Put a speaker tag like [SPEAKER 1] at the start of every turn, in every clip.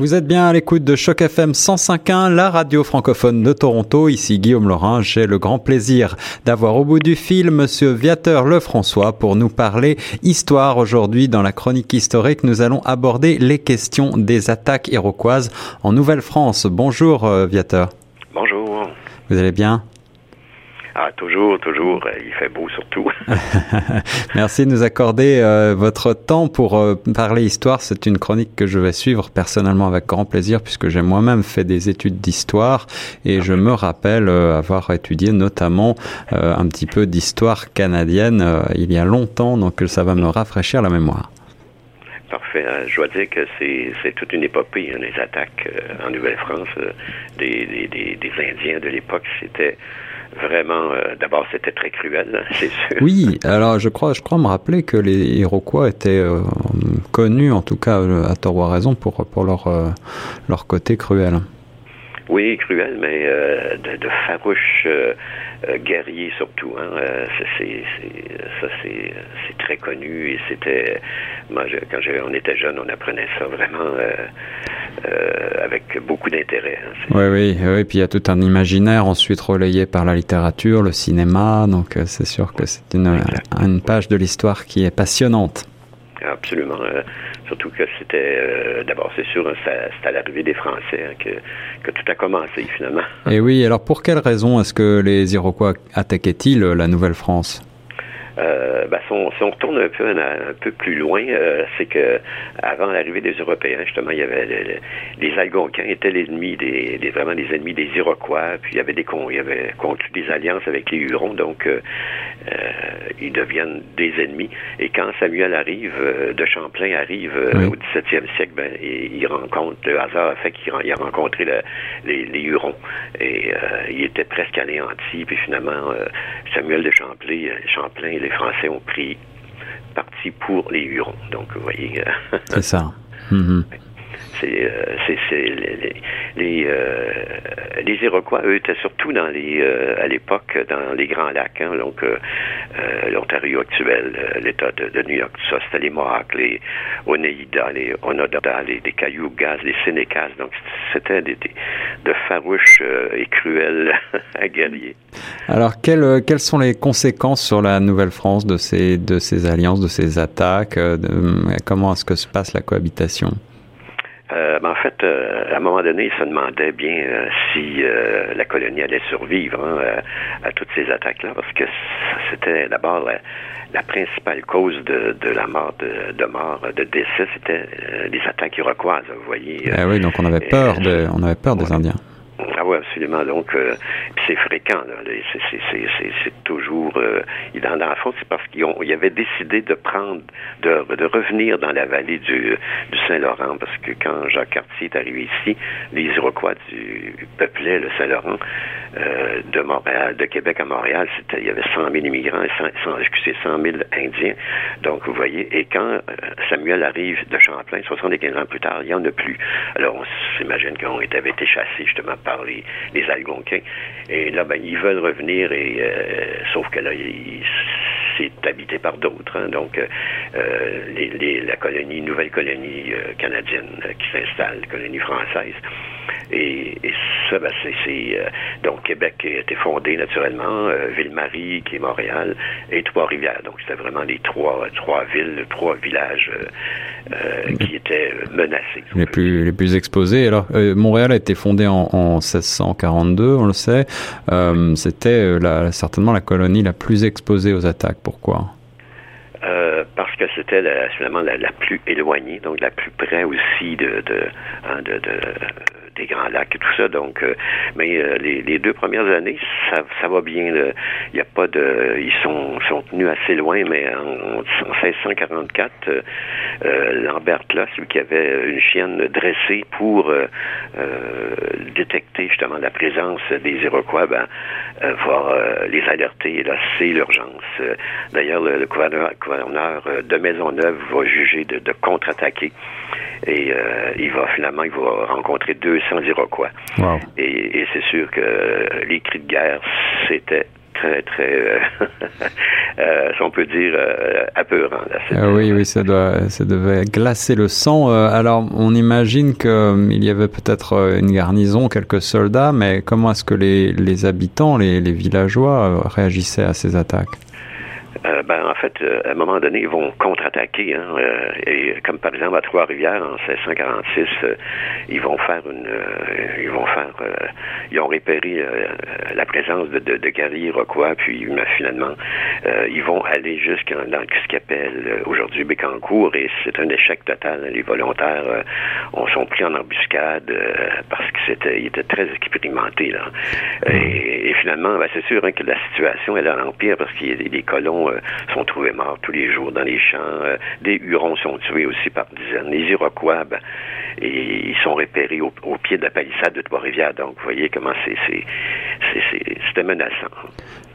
[SPEAKER 1] Vous êtes bien à l'écoute de Choc FM 105.1, la radio francophone de Toronto. Ici Guillaume Laurin. J'ai le grand plaisir d'avoir au bout du fil Monsieur Viateur Lefrançois pour nous parler histoire. Aujourd'hui, dans la chronique historique, nous allons aborder les questions des attaques iroquoises en Nouvelle-France. Bonjour euh, Viateur.
[SPEAKER 2] Bonjour.
[SPEAKER 1] Vous allez bien?
[SPEAKER 2] Ah, toujours, toujours. Euh, il fait beau surtout.
[SPEAKER 1] Merci de nous accorder euh, votre temps pour euh, parler histoire. C'est une chronique que je vais suivre personnellement avec grand plaisir puisque j'ai moi-même fait des études d'histoire et je me rappelle avoir étudié notamment un petit peu d'histoire canadienne il y a longtemps, donc ça va me rafraîchir la mémoire.
[SPEAKER 2] Parfait. Je dois dire que c'est toute une épopée, hein, les attaques en Nouvelle-France des, des, des Indiens de l'époque. C'était vraiment, euh, d'abord, c'était très cruel, hein, c'est sûr.
[SPEAKER 1] Oui, alors je crois, je crois me rappeler que les Iroquois étaient euh, connus, en tout cas à tort ou à raison, pour, pour leur, euh, leur côté cruel.
[SPEAKER 2] Oui, cruel, mais de, de farouches guerriers surtout. Hein. c'est, ça, c'est, c'est très connu et c'était. Moi, quand on était jeune, on apprenait ça vraiment euh, avec beaucoup d'intérêt. Hein,
[SPEAKER 1] oui, oui, oui. Puis il y a tout un imaginaire ensuite relayé par la littérature, le cinéma. Donc euh, c'est sûr que c'est une, une, page de l'histoire qui est passionnante.
[SPEAKER 2] Absolument. Euh, surtout que c'était, d'abord, c'est sûr, c'est à l'arrivée des Français hein, que, que, tout a commencé finalement.
[SPEAKER 1] Et oui, alors pour quelle raison est-ce que les Iroquois attaquaient-ils la Nouvelle-France?
[SPEAKER 2] Euh, ben, si, on, retourne un peu, un, peu plus loin, euh, c'est que avant l'arrivée des Européens, justement, il y avait les Algonquins étaient l'ennemi des, des, vraiment des ennemis des Iroquois, puis il y avait des il y avait conclu des alliances avec les Hurons, donc euh, euh ils deviennent des ennemis. Et quand Samuel arrive, de Champlain arrive au 17e siècle, ben, il, rencontre le hasard a fait qu'il a rencontré les, les, Hurons et il était presque anéanti, puis finalement Samuel de Champlain, Champlain les Français ont pris parti pour les Hurons. Donc, vous voyez.
[SPEAKER 1] c'est ça. Mm-hmm.
[SPEAKER 2] Euh, c'est les, les, euh, les, Iroquois, eux, étaient surtout euh, à l'époque dans les Grands Lacs, hein, donc l'Ontario actuel, l'État de, New York, ça, c'était les Mohawks, les Oneida, les Onondaga, les, les Cayugas, les Sénécas, donc c'était des, de farouches et cruels guerriers.
[SPEAKER 1] Alors, quelles, sont les conséquences sur la Nouvelle-France de ces, alliances, de ces attaques Comment est-ce que se passe la cohabitation?
[SPEAKER 2] euh, en fait, euh, à un moment donné, il se demandait bien euh, si la colonie allait survivre hein, à toutes ces attaques-là, parce que c'était d'abord la, principale cause de, de la mort, de, de, mort, de décès, c'était les attaques iroquoises. Vous voyez.
[SPEAKER 1] Ah oui, donc on avait peur de, on avait peur des Indiens.
[SPEAKER 2] Ah oui, absolument. Donc, euh, c'est fréquent. C'est toujours... Euh, dans, dans le fond, c'est parce qu'ils avaient décidé de prendre, de, de, revenir dans la vallée du, du Saint-Laurent, parce que quand Jacques Cartier est arrivé ici, les Iroquois du, peuplaient le Saint-Laurent euh, de Montréal, de Québec à Montréal. Il y avait 100 000 immigrants et 100, excusez, 100 000 Indiens. Donc, vous voyez, et quand euh, Samuel arrive de Champlain, 75 ans plus tard, il n'y en a plus. Alors, on s'imagine qu'on avait été chassés justement par les, Algonquins. Et là, ben, ils veulent revenir, et euh, sauf que là, c'est habité par d'autres. Hein. donc, euh, les, la colonie, nouvelle colonie euh, canadienne qui s'installe, colonie française. Et, ça, ben, c'est, donc Québec a été fondé naturellement, Ville-Marie qui est Montréal et Trois-Rivières. Donc c'était vraiment les trois trois villes, trois villages qui étaient menacés.
[SPEAKER 1] Les plus les plus exposés. Alors Montréal a été fondé en, en 1642, on le sait. Euh, c'était euh, certainement la colonie la plus exposée aux attaques. Pourquoi?
[SPEAKER 2] Euh, parce que c'était finalement la, plus éloignée, donc la plus près aussi de, de, hein, de des Grands Lacs et tout ça. Donc, euh, mais euh, les, deux premières années, ça, va bien. Il n'y a pas de, ils sont, sont tenus assez loin, mais en, 1644, euh, Lambert là, celui qui avait une chienne dressée pour détecter justement la présence des Iroquois, ben, les alerter. Là, c'est l'urgence. D'ailleurs, le, gouverneur, de Maisonneuve va juger de, de contre-attaquer et il va finalement il va rencontrer deux sans Iroquois. Et, et c'est sûr que les cris de guerre, c'était très, très, si on peut dire, apeurant.
[SPEAKER 1] Ah oui, oui, ça, doit, ça devait glacer le sang. alors, on imagine qu'il y avait peut-être une garnison, quelques soldats, mais comment est-ce que les, les habitants, les, les villageois réagissaient à ces attaques?
[SPEAKER 2] Euh, ben, en fait, euh, à un moment donné, ils vont contre-attaquer. Hein, euh, et comme par exemple à Trois-Rivières en 1646, ils vont faire une, ils vont faire, ils ont repéré la présence de, de, de guerriers iroquois, puis finalement, ils vont aller jusqu'à dans ce qu'ils appellent aujourd'hui Bécancourt, et c'est un échec total. Les volontaires ont sont pris en embuscade parce que c'était, ils étaient très expérimentés là. Et, finalement, ben, c'est sûr hein, que la situation est à l'empire parce qu'il y a des colons euh, sont trouvés morts tous les jours dans les champs. Euh, des Hurons sont tués aussi par dizaines. Les Iroquois, ben, et ils sont repérés au, pied de la palissade de Trois-Rivières. Donc, vous voyez comment c'était menaçant.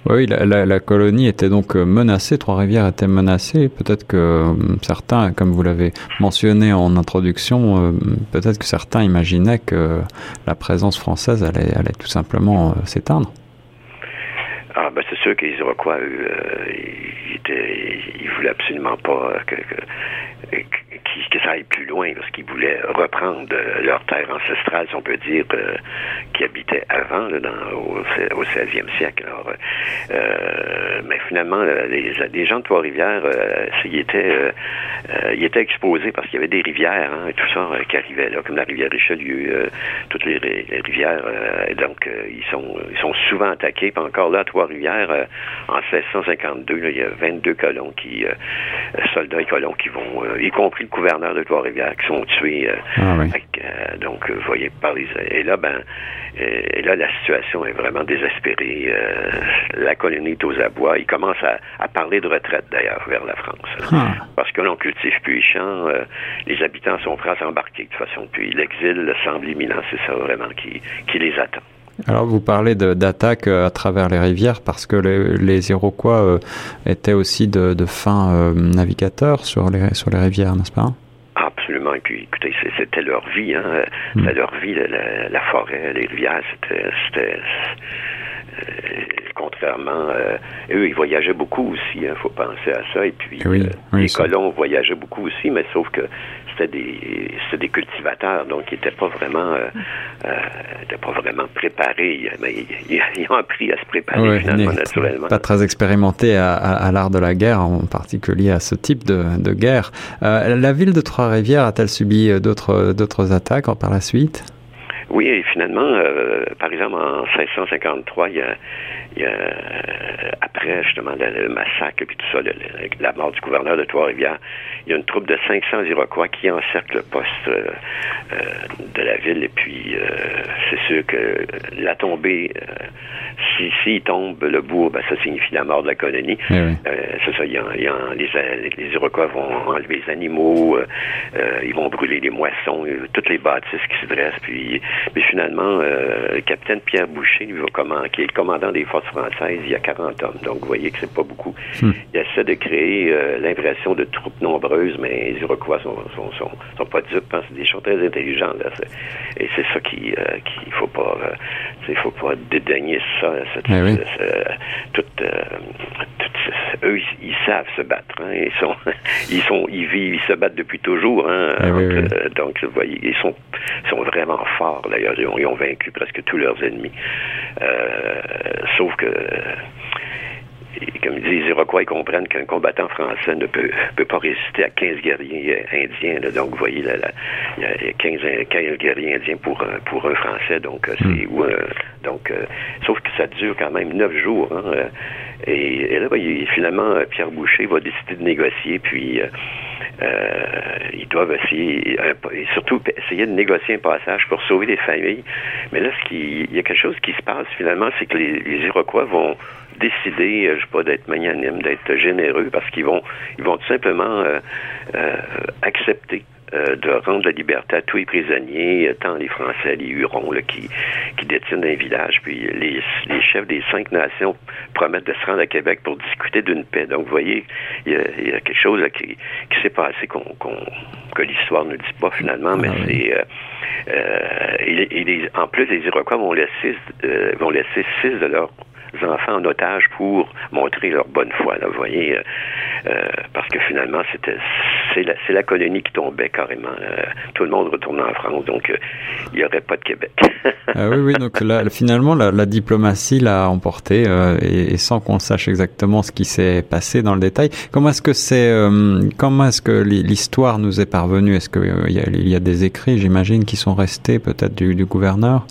[SPEAKER 1] Oui, la, colonie était donc euh, menacée, Trois-Rivières était menacée. Peut-être que certains, comme vous l'avez mentionné en introduction, peut-être que certains imaginaient que la présence française allait, allait tout simplement s'éteindre.
[SPEAKER 2] Ah, ben sûr que les Iroquois, eux, euh, ils, voulaient absolument pas que, que, que ça aille plus loin, parce qu'ils voulaient reprendre leur terre ancestrale, si on peut dire, euh, qui habitait avant, au, au 16e siècle. Alors, euh, mais finalement, les, gens de Trois-Rivières, euh, ils, étaient, euh, exposés parce qu'il y avait des rivières hein, et tout ça qui arrivaient, là, comme la rivière Richelieu, toutes les, rivières. donc, ils, sont, ils sont souvent attaqués. Puis encore là, à Trois-Rivières, en 1652, là, il y a 22 colons qui, soldats et colons qui vont, y compris le gouverneurs de Trois-Rivières qui sont tués. Euh, ah euh, donc, vous voyez, par les, et là, ben, et là, la situation est vraiment désespérée. Euh, la colonie est aux abois. Ils commencent à, parler de retraite, d'ailleurs, vers la France. Ah. Parce que l'on cultive plus les champs. les habitants sont prêts à s'embarquer, de toute façon. Puis l'exil semble imminent. C'est ça, vraiment, qui, qui les attend.
[SPEAKER 1] Alors vous parlez d'attaques à travers les rivières parce que les, Iroquois étaient aussi de, de fins navigateurs sur les, sur les rivières, n'est-ce pas?
[SPEAKER 2] Absolument. Et puis, écoutez, c'était leur vie, hein. Hmm. C'était leur vie, la, forêt, les rivières, c'était. Euh, contrairement, euh, eux, ils voyageaient beaucoup aussi, il hein, faut penser à ça. Et puis, euh, les colons voyageaient beaucoup aussi, mais sauf que c'était des, des cultivateurs, donc ils n'étaient pas vraiment, euh, euh pas vraiment préparés. Mais ils, ont appris à se préparer finalement, naturellement.
[SPEAKER 1] Pas très expérimentés à, à, l'art de la guerre, en particulier à ce type de, de guerre. Euh, la ville de Trois-Rivières a-t-elle subi d'autres d'autres attaques par la suite?
[SPEAKER 2] Oui, et finalement, euh, par exemple, en 1653, il y a, a après justement le, massacre et tout ça, la mort du gouverneur de Trois-Rivières, il y a une troupe de 500 Iroquois qui encercle le poste euh, euh, de la ville. Et puis, euh, c'est sûr que la tombée, si s'il tombe le bourg, ben, ça signifie la mort de la colonie. Eh c'est ça. Il y a, les, les, Iroquois vont enlever les animaux, ils vont brûler les moissons, toutes les bâtisses qui se dressent. Puis, mais finalement, le capitaine Pierre Boucher, lui, va comment, qui est le commandant des forces françaises, il y a 40 hommes. Donc, vous voyez que c'est pas beaucoup. Hmm. Il essaie de créer l'impression de troupes nombreuses mais les Iroquois sont, sont, sont, sont pas dupes, hein, c'est des choses très intelligentes. Là, et c'est ça qui euh, qu'il faut pas euh, il faut pas dédaigner ça. Cette, eh tout, euh, eux, ils, savent se battre. Hein, ils sont ils sont ils vivent, ils se battent depuis toujours. Hein, eh donc, vous voyez, ils sont, sont vraiment forts. D'ailleurs, ils, ils ont, vaincu presque tous leurs ennemis. sauf que comme disent les Iroquois, ils comprennent qu'un combattant français ne peut, peut pas résister à 15 guerriers euh, indiens. Donc, vous voyez, il y a 15, 15, guerriers indiens pour, pour un Français. Donc, euh, c'est hmm. donc, euh, sauf que ça dure quand même neuf jours. Hein, et, là, ben, finalement, Pierre Boucher va décider de négocier, puis ils doivent essayer, et surtout essayer de négocier un passage pour sauver des familles. Mais là, ce qui, il y a quelque chose qui se passe finalement, c'est que les, les Iroquois vont décider, euh, je sais pas, d'être magnanime, d'être généreux, parce qu'ils vont, ils vont tout simplement euh, euh, de rendre la liberté à tous les prisonniers, tant les Français, les Hurons là, qui, qui détiennent un village, puis les, les, chefs des cinq nations promettent de se rendre à Québec pour discuter d'une paix. Donc, vous voyez, il y a, quelque chose là, qui, qui s'est passé qu'on, que l'histoire ne dit pas finalement, mais ah c'est... Euh, et, en plus, les Iroquois vont laisser, vont laisser six de leurs enfants en otage pour montrer leur bonne foi. vous voyez, parce que finalement, c'était c'est la, la, colonie qui tombait carrément. tout le monde retournait en France, donc il n'y aurait pas de Québec.
[SPEAKER 1] ah oui, oui, donc là, finalement, la, diplomatie l'a emporté et, sans qu'on sache exactement ce qui s'est passé dans le détail. Comment est-ce que c'est, comment est-ce que l'histoire nous est parvenue? Est-ce qu'il y, il y a des écrits, j'imagine, qui sont restés peut-être du, du gouverneur?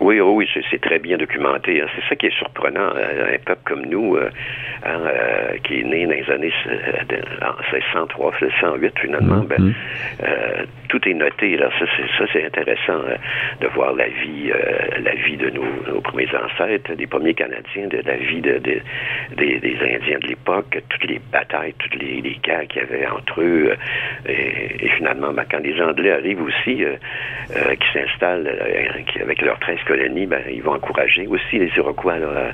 [SPEAKER 2] Oui, oh oui, c'est très bien documenté. Hein. C'est ça qui est surprenant. Euh, un peuple comme nous, euh, hein, euh, qui est né dans les années 1603, 1608, finalement, ben, mm-hmm. tout est noté. Là. Ça, c'est intéressant de voir la vie, la vie de nos, premiers ancêtres, des premiers Canadiens, de la vie de, des, Indiens de l'époque, toutes les batailles, toutes les, guerres qu'il y avait entre eux. Et, finalement, ben, quand les Anglais arrivent aussi, qui s'installent avec leurs 13 colonies, ben, ils vont encourager aussi les Iroquois, euh,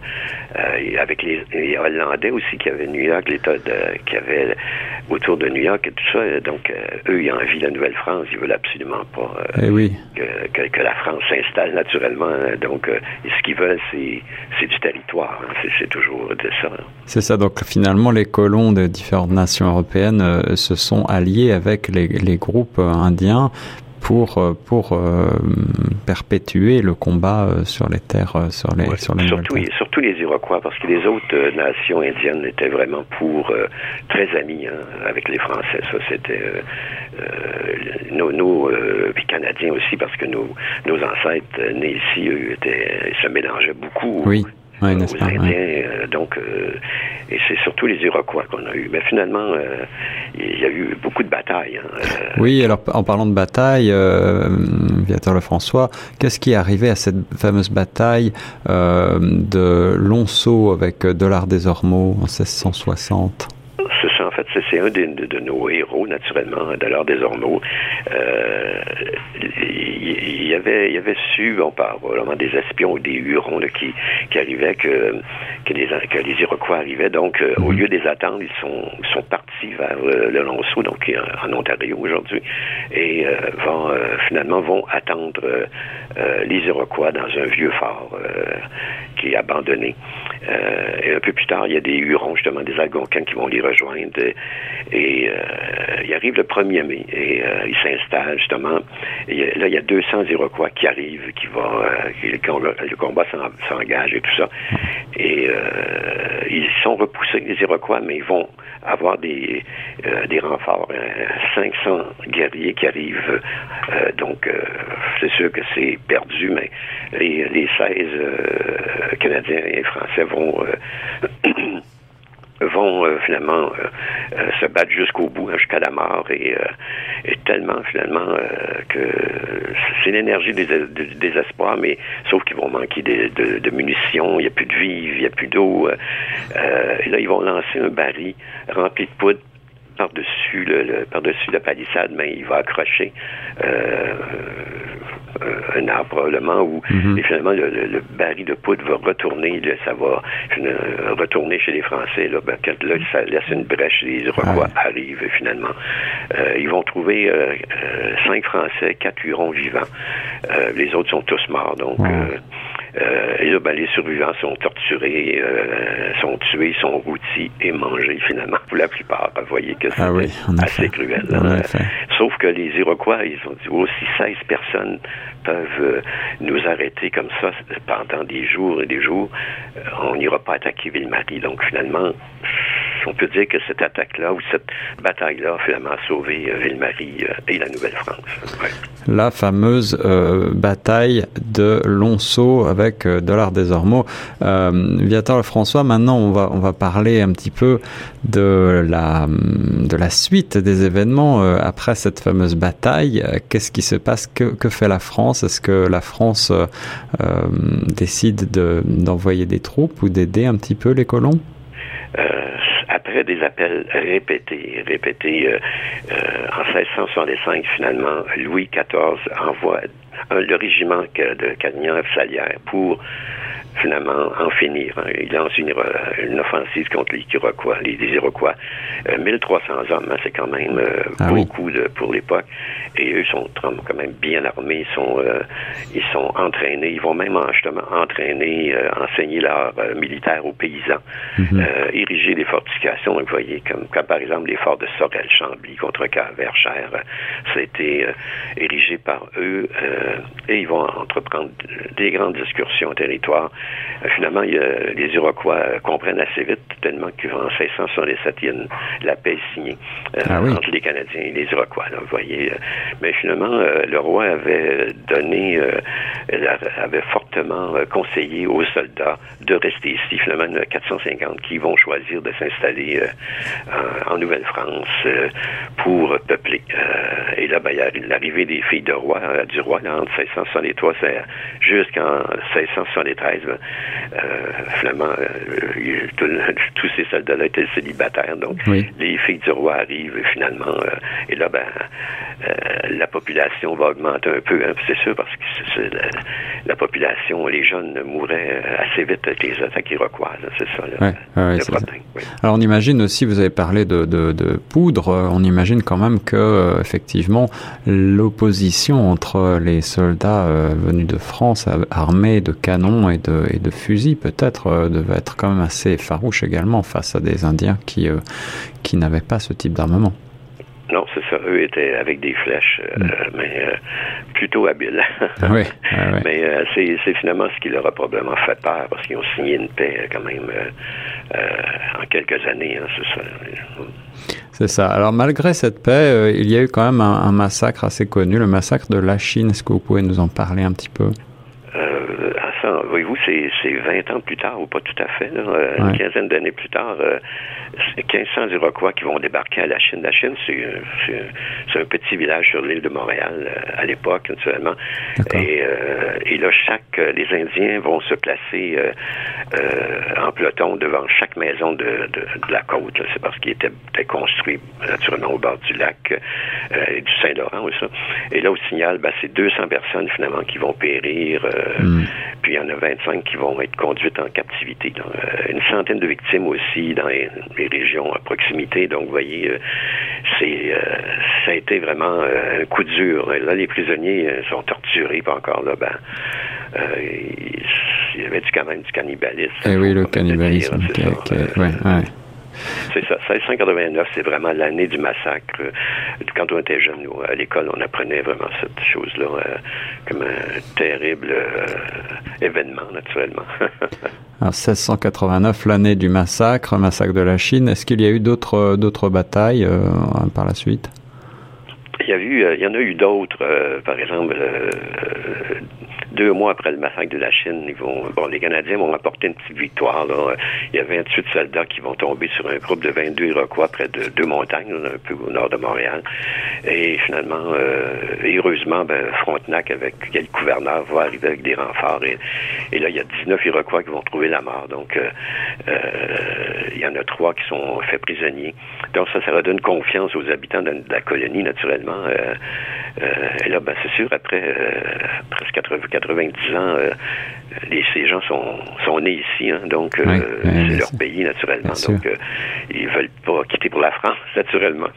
[SPEAKER 2] euh, avec les, Hollandais aussi qui avaient New York, l'État qui avait autour de New York et tout ça. Donc, euh, eux, ils ont envie de la Nouvelle-France. Ils veulent absolument pas
[SPEAKER 1] eh
[SPEAKER 2] que, la France s'installe naturellement. Donc, ce qu'ils veulent, c'est du territoire. Hein. C'est toujours de ça.
[SPEAKER 1] C'est ça. Donc, finalement, les colons de différentes nations européennes se sont alliés avec les groupes indiens pour euh, pour euh, perpétuer le combat euh, sur les terres sur les sur les
[SPEAKER 2] surtout, surtout les Iroquois parce que les autres nations indiennes étaient vraiment pour très amis hein, avec les Français. Ça c'était nos, nos Canadiens aussi parce que nos nos ancêtres nés ici eux étaient se mélangeaient beaucoup.
[SPEAKER 1] Oui
[SPEAKER 2] oui, aux Indiens. donc, et c'est surtout les Iroquois qu'on a eu. Mais finalement, il y a eu beaucoup de batailles. Hein,
[SPEAKER 1] oui, alors en parlant de bataille, euh, Viateur Lefrançois, qu'est-ce qui est arrivé à cette fameuse bataille euh, de Lonceau avec Dollard des Ormeaux en 1660
[SPEAKER 2] en fait, c'est un de, nos héros, naturellement, Dollard des Ormeaux. Euh, il, y avait, il avait su, bon, par vraiment des espions ou des Hurons qui, qui arrivaient, que, que, les, que les Iroquois arrivaient. Donc, euh, au mhm. lieu de les attendre, ils sont, sont partis vers euh, le Lonceau, donc en, Ontario aujourd'hui, et vont, finalement vont attendre les Iroquois dans un vieux fort qui est abandonné. et un peu plus tard, il y a des Hurons, justement, des Algonquins qui vont les rejoindre. Et il arrive le 1er mai et il s'installe justement là, il y a 200 Iroquois qui arrivent, qui vont, euh, le, combat s'engage et tout ça. Et euh, ils sont repoussés, les Iroquois, mais ils vont avoir des, euh, des renforts. 500 guerriers qui arrivent. donc, c'est sûr que c'est perdu, mais les, les 16 Canadiens et Français vont vont euh, finalement euh, euh, se battre jusqu'au bout, hein, jusqu'à la mort, et, tellement finalement que c'est l'énergie des, désespoir, mais sauf qu'ils vont manquer de, munitions, il n'y a plus de vivres, il n'y a plus d'eau. et là, ils vont lancer un baril rempli de poudre par-dessus le, par-dessus la palissade, mais il va accrocher euh, un arbre probablement où mhm. finalement le, baril de poudre va retourner, ça va euh, retourner chez les Français. Là, ben, quand là, ça laisse une brèche, les Iroquois arrivent finalement. Euh, ils vont trouver cinq Français, quatre Hurons vivants. les autres sont tous morts, donc. Euh, et là, ben, les survivants sont torturés, euh, sont tués, sont rôtis et mangés finalement pour la plupart. Vous voyez que c'est ah assez cruel. Hein. Sauf que les Iroquois, ils ont dit, oh, si 16 personnes peuvent euh, nous arrêter comme ça pendant des jours et des jours, on n'ira pas attaquer Ville-Marie. Donc finalement, on peut dire que cette attaque-là ou cette bataille-là a finalement sauvé euh, Ville-Marie euh, et la Nouvelle-France.
[SPEAKER 1] La fameuse euh, bataille de Lonceau avec Dollard des Ormeaux. Viator François, maintenant on va, on va parler un petit peu de la, de la suite des événements après cette fameuse bataille. Qu'est-ce qui se passe? Que, que, fait la France? Est-ce que la France décide d'envoyer des troupes ou d'aider un petit peu les colons?
[SPEAKER 2] Des appels répétés, répétés, euh, euh, en 1665, finalement, Louis XIV envoie le régiment de Cagnan-Salière pour finalement en finir. Hein. Il lance une, une, offensive contre les Iroquois, les, Iroquois. 1300 euh, hommes, hein, c'est quand même euh, ah beaucoup de, pour l'époque. Et eux sont quand même bien armés, ils sont, euh, ils sont entraînés, ils vont même justement entraîner, enseigner l'art militaire aux paysans, mhm. ériger des fortifications. Donc, vous voyez, comme, comme par exemple les forts de Sorel, Chambly, contre Verchères, ça a été érigé par eux et ils vont entreprendre des grandes excursions au territoire euh, finalement, les Iroquois euh, comprennent assez vite, tellement qu'en 1667, il y a la paix signée euh, ah entre les Canadiens et les Iroquois. vous voyez, mais finalement, le roi avait donné, avait fortement conseillé aux soldats de rester ici. Finalement, il y en a 450 qui vont choisir de s'installer en, Nouvelle-France pour peupler. et là, ben, il y a l'arrivée des filles de roi, du roi entre 1663 jusqu'en 1673. Euh, finalement, euh, tous ces soldats-là étaient célibataires. Donc, les filles du roi arrivent finalement. Euh, et là, ben, la population va augmenter un peu. Hein, c'est sûr, parce que la, population, les jeunes mouraient assez vite avec les attaques iroquoises. C'est ça, le
[SPEAKER 1] problème. Alors, on imagine aussi, vous avez parlé de, de poudre, on imagine quand même que, effectivement, l'opposition entre les soldats venus de France armés de canons et de, et de fusils peut-être euh, devait être quand même assez farouche également face à des Indiens qui, euh, qui n'avaient pas ce type d'armement.
[SPEAKER 2] Non, c'est ça. Eux étaient avec des flèches, euh, mm. mais plutôt habiles. oui, Mais c'est finalement ce qui leur a probablement fait peur, parce qu'ils ont signé une paix quand même en quelques années, hein, c'est ça.
[SPEAKER 1] C'est ça. Alors malgré cette paix, il y a eu quand même un, un, massacre assez connu, le massacre de la Chine. Est-ce que vous pouvez nous en parler un petit peu?
[SPEAKER 2] Voyez-vous, c'est 20 ans plus tard, ou pas tout à fait, euh, une quinzaine d'années plus tard, euh, 1500 Iroquois qui vont débarquer à la Chine. La Chine, c'est un petit village sur l'île de Montréal euh, à l'époque, naturellement. Et, euh, et, là, chaque, les Indiens vont se placer en peloton devant chaque maison de, de, la côte. C'est parce qu'ils étaient, construits naturellement au bord du lac et du Saint-Laurent aussi. Et là, au signal, ben, c'est 200 personnes finalement qui vont périr. Hmm. Puis il y en a 25 qui vont être conduites en captivité. Euh, une centaine de victimes aussi dans les, régions à proximité. Donc, vous voyez, euh, c'est euh, ça a été vraiment un coup dur. Là, les prisonniers sont torturés, pas encore là, ben, il y avait quand même du cannibalisme?
[SPEAKER 1] Eh oui, le cannibalisme.
[SPEAKER 2] C'est ça. 1689, c'est vraiment l'année du massacre. Quand on était jeune, à l'école, on apprenait vraiment cette chose-là euh, comme un terrible euh, événement, naturellement.
[SPEAKER 1] Alors, 1689, l'année du massacre, massacre de la Chine. Est-ce qu'il y a eu d'autres d'autres batailles euh, par la suite?
[SPEAKER 2] Il y, a eu, il y en a eu d'autres, par exemple, deux mois après le massacre de la Chine, ils vont, bon, les Canadiens vont apporter une petite victoire. Il y a 28 soldats qui vont tomber sur un groupe de 22 Iroquois près de deux montagnes, un peu au nord de Montréal. Et finalement, euh, heureusement, ben, Frontenac, avec quel gouverneur, va arriver avec des renforts. Et, là, il y a 19 Iroquois qui vont trouver la mort. Donc, euh, euh, il y en a trois qui sont faits prisonniers. Donc, ça, ça redonne confiance aux habitants de, la colonie, naturellement. et là, ben, c'est sûr, après presque 80, 90 ans, euh, les, ces gens sont, sont nés ici, hein, donc euh, c'est leur pays naturellement. Donc euh, ils veulent pas quitter pour la France, naturellement.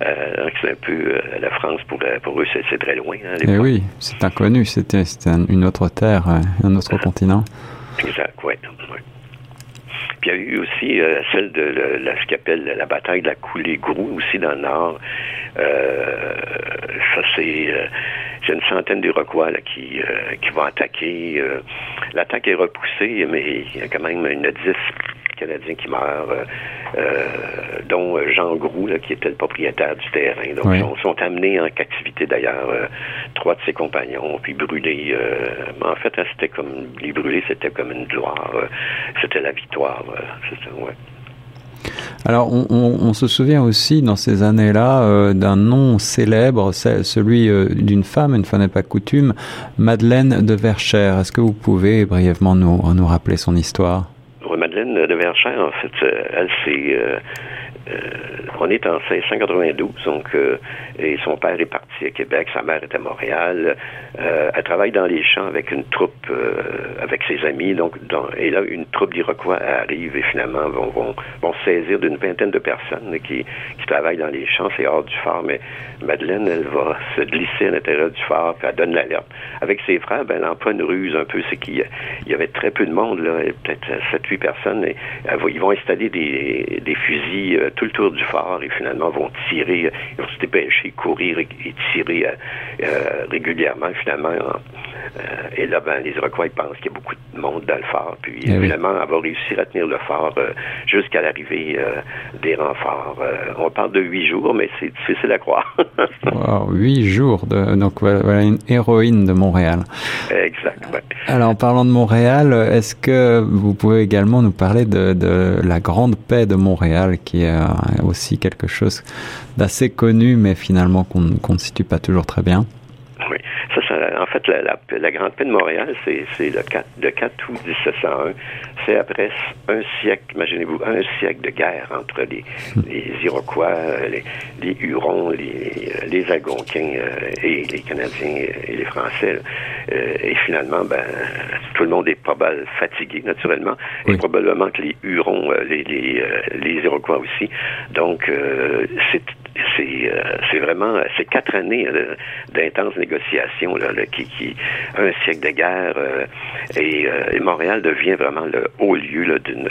[SPEAKER 2] c'est un peu la France pour, pour eux, c'est très loin. Hein,
[SPEAKER 1] eh oui, c'est inconnu, c'était une autre terre, un autre continent.
[SPEAKER 2] Exact, oui. Puis il y a eu aussi celle de la, ce qu'appelle la bataille de la Coulée-Grou, aussi dans le nord. ça, c'est il y a une centaine d'Iroquois qui, euh, qui vont attaquer. Euh, l'attaque est repoussée, mais il y a quand même une dix Canadiens qui meurent, euh, dont Jean Groux, qui était le propriétaire du terrain. Donc, ils sont, amenés en captivité d'ailleurs, trois de ses compagnons, puis brûlés. en fait, c'était comme les brûlés, c'était comme une gloire. c'était la victoire. ouais.
[SPEAKER 1] Alors, on, se souvient aussi dans ces années-là euh, d'un nom célèbre, celui euh, d'une femme, une fois n'est pas coutume, Madeleine de Verchères. Est-ce que vous pouvez brièvement nous, nous rappeler son histoire?
[SPEAKER 2] Madeleine de Verchères, en fait, euh, elle, c'est on est en 1692, donc, et son père est parti à Québec, sa mère est à Montréal. elle travaille dans les champs avec une troupe, avec ses amis, donc, et là, une troupe d'Iroquois arrive et finalement vont, vont, saisir d'une vingtaine de personnes qui, travaillent dans les champs, c'est hors du phare, mais Madeleine, elle va se glisser à l'intérieur du phare, puis elle donne l'alerte. Avec ses frères, ben, elle emploie une ruse un peu, c'est qu'il y avait très peu de monde, là, peut-être 7-8 personnes, et ils vont installer des, des fusils euh, tout le tour du phare et finalement vont tirer, ils vont se dépêcher, courir et, tirer euh, euh, régulièrement, finalement. Et là, ben, les Iroquois, ils pensent qu'il y a beaucoup de monde dans le phare, puis eh finalement, elle va réussir à tenir le phare jusqu'à l'arrivée des renforts. on parle de huit jours, mais c'est difficile à croire.
[SPEAKER 1] wow, huit jours, de, donc voilà une héroïne de Montréal.
[SPEAKER 2] Exact.
[SPEAKER 1] Alors, en parlant de Montréal, est-ce que vous pouvez également nous parler de, de la Grande Paix de Montréal, qui est aussi quelque chose d'assez connu, mais finalement qu'on ne situe pas toujours très bien?
[SPEAKER 2] Oui. Ça, en fait, la, la, Grande Paix de Montréal, c'est le 4, le 4 août 1701. C'est après un siècle, imaginez-vous, un siècle de guerre entre les, les Iroquois, les, les Hurons, les, les Algonquins euh, et les Canadiens et les Français. Euh, et finalement, ben, tout le monde est probablement fatigué, naturellement, et probablement que les Hurons, euh, les, les, les Iroquois aussi. Donc, c'est c'est vraiment c'est quatre années d'intenses négociations là, qui, un siècle de guerre et, et, Montréal devient vraiment le haut lieu d'une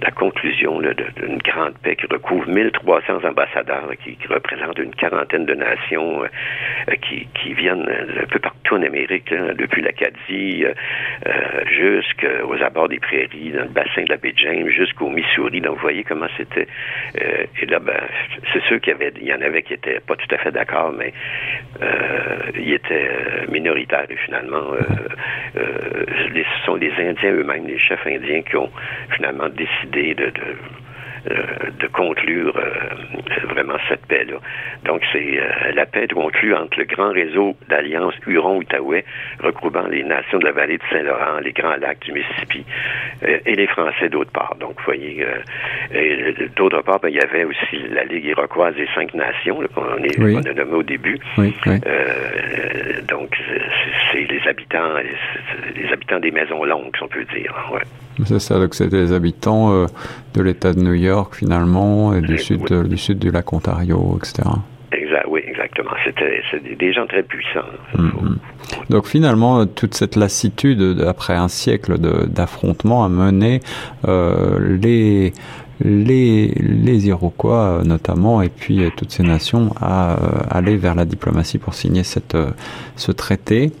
[SPEAKER 2] la conclusion d'une grande paix qui recouvre 1300 ambassadeurs qui, qui représentent une quarantaine de nations qui, viennent un peu partout en Amérique depuis l'Acadie euh, euh, jusqu'aux abords des prairies, dans le bassin de la baie James, jusqu'au Missouri. Donc, vous voyez comment c'était. Euh, et là, ben, c'est sûr qu'il y, avait, il y en avait qui étaient pas tout à fait d'accord, mais euh, ils étaient minoritaires et finalement, ce sont les Indiens eux-mêmes, les chefs indiens, qui ont finalement décidé de euh, de conclure euh, vraiment cette paix-là. Donc, c'est euh, la paix conclue entre le grand réseau d'alliances Huron-Outaouais, regroupant les nations de la vallée de Saint-Laurent, les grands lacs du Mississippi, et les Français d'autre part. Donc, vous voyez, d'autre part, ben, il y avait aussi la Ligue iroquoise des cinq nations, qu'on est, a nommé au début. donc, c'est les habitants, les, habitants des maisons longues, si on peut dire. Ouais.
[SPEAKER 1] C'est ça, donc c'était les habitants euh, de l'État de New York finalement, et du, sud, du sud du lac Ontario, etc.
[SPEAKER 2] Exact, oui, exactement. C'était des gens très puissants.
[SPEAKER 1] Mm-hmm. Donc finalement, toute cette lassitude après un siècle d'affrontements a mené euh, les, les, les Iroquois notamment, et puis euh, toutes ces nations à aller vers la diplomatie pour signer cette, ce traité.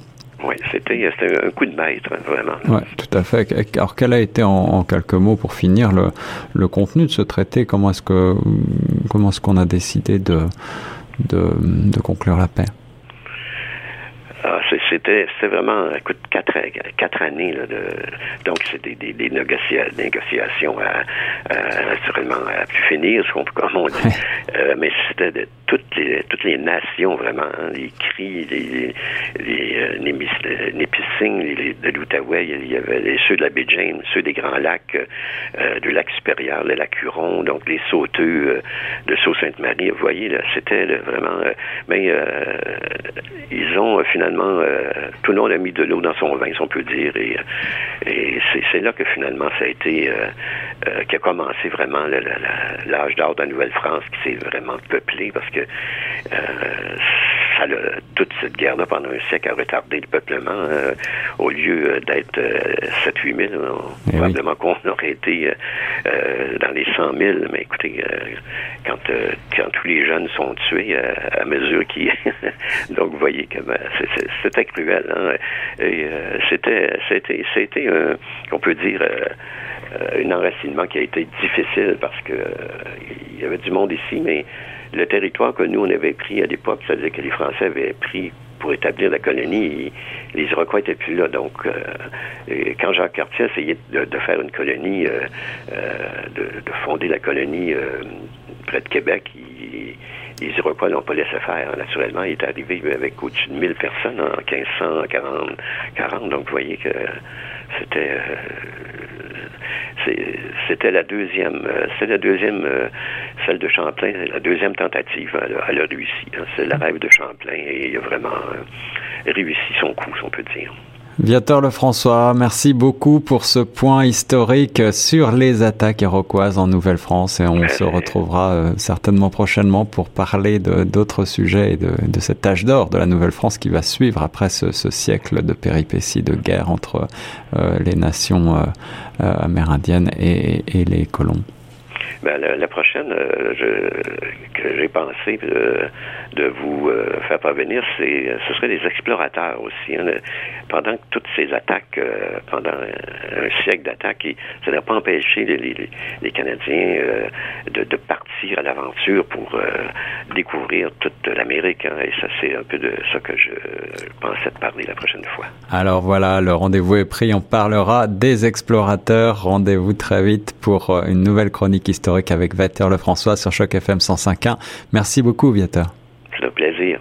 [SPEAKER 2] Oui, c'était un coup de maître, vraiment.
[SPEAKER 1] Oui, tout à fait. Alors, quel a été, en, quelques mots, pour finir, le, le, contenu de ce traité? Comment est-ce que comment est-ce qu'on a décidé de, de, de conclure la paix?
[SPEAKER 2] Ah, c'était vraiment écoute, quatre, quatre années là, de donc c'était des, des, négociations à, naturellement à plus finir, comme on dit. Euh, mais c'était de toutes les toutes les nations vraiment, hein, les cris, les les, euh, les, de l'Outaouais, il y avait les, ceux de la baie James, ceux des Grands Lacs, euh, du lac supérieur, le lac Huron, donc les sauteux de Sault-Sainte-Marie. Vous voyez, là, c'était vraiment mais ils ont finalement tout le monde a mis de l'eau dans son vin, si on peut dire, et, c'est là que finalement ça a été, euh, euh, qui a commencé vraiment l'âge d'or de la Nouvelle-France, qui s'est vraiment peuplé, parce que euh, ça a, toute cette guerre-là pendant un siècle a retardé le peuplement. au lieu d'être 7-8 000, eh probablement qu'on aurait été dans les 100 000, mais écoutez, quand, quand tous les jeunes sont tués à mesure qu'ils... Donc, vous voyez que ben, c'était cruel. Hein? Et euh, c'était, c'était, c'était un, on peut dire, euh, un enracinement qui a été difficile parce que il y avait du monde ici, mais le territoire que nous on avait pris à l'époque, c'est-à-dire que les Français avaient pris pour établir la colonie, les Iroquois étaient plus là. Donc, quand Jacques Cartier essayait de, faire une colonie, de, de, fonder la colonie près de Québec, les Iroquois n'ont pas laissé faire. Naturellement, il est arrivé avec au-dessus de 1000 personnes en 1540. 40, donc, vous voyez que c'était... Euh, c'était la deuxième, c'est la deuxième, celle de Champlain, la deuxième tentative. Elle, a réussi. Hein. C'est le rêve de Champlain et il a vraiment réussi son coup, si on peut dire.
[SPEAKER 1] Viateur Lefrançois, merci beaucoup pour ce point historique sur les attaques iroquoises en Nouvelle-France et on se retrouvera euh, certainement prochainement pour parler d'autres sujets et de, de cet âge d'or de la Nouvelle-France qui va suivre après ce, ce, siècle de péripéties, de guerre entre euh, les nations euh, amérindiennes et, et les colons.
[SPEAKER 2] Ben, la, prochaine je, que j'ai pensé de vous faire parvenir, c'est ce serait des explorateurs aussi. Hein pendant toutes ces attaques, euh, pendant un, siècle d'attaques, ça n'a pas empêché les, Canadiens euh, de, partir à l'aventure pour euh, découvrir toute l'Amérique. Hein, et ça, c'est un peu de ça que je pensais de parler la prochaine fois.
[SPEAKER 1] Alors voilà, le rendez-vous est pris. On parlera des explorateurs. Rendez-vous très vite pour une nouvelle chronique historique avec Vater Lefrançois sur Choc FM 105.1. Merci beaucoup, Viateur.
[SPEAKER 2] C'est un plaisir.